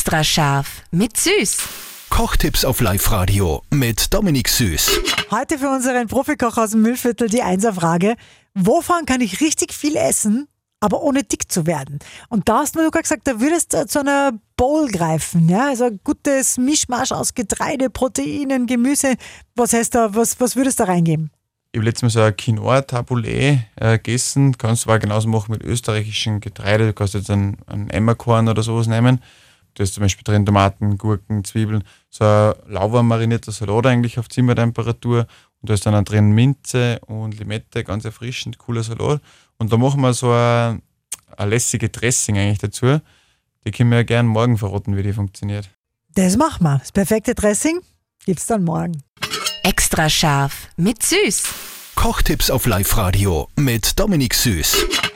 Extra scharf mit Süß. Kochtipps auf Live-Radio mit Dominik Süß. Heute für unseren Profikoch aus dem Müllviertel die Einser-Frage. Wovon kann ich richtig viel essen, aber ohne dick zu werden? Und da hast du mir gesagt, da würdest du zu einer Bowl greifen. Ja? Also ein gutes Mischmasch aus Getreide, Proteinen, Gemüse. Was heißt da, was, was würdest du da reingeben? Ich habe letztes Mal so ein Quinoa-Taboulet äh, gegessen. Kannst du aber genauso machen mit österreichischem Getreide. Du kannst jetzt einen, einen Emmerkorn oder sowas nehmen. Da ist zum Beispiel drin Tomaten, Gurken, Zwiebeln. So ein lauwarm marinierter Salat eigentlich auf Zimmertemperatur. Und da ist dann auch drin Minze und Limette, ganz erfrischend, cooler Salat. Und da machen wir so ein, ein lässige Dressing eigentlich dazu. Die können wir ja gerne morgen verraten, wie die funktioniert. Das machen wir. Das perfekte Dressing gibt's dann morgen. Extra scharf mit Süß. Kochtipps auf Live-Radio mit Dominik Süß.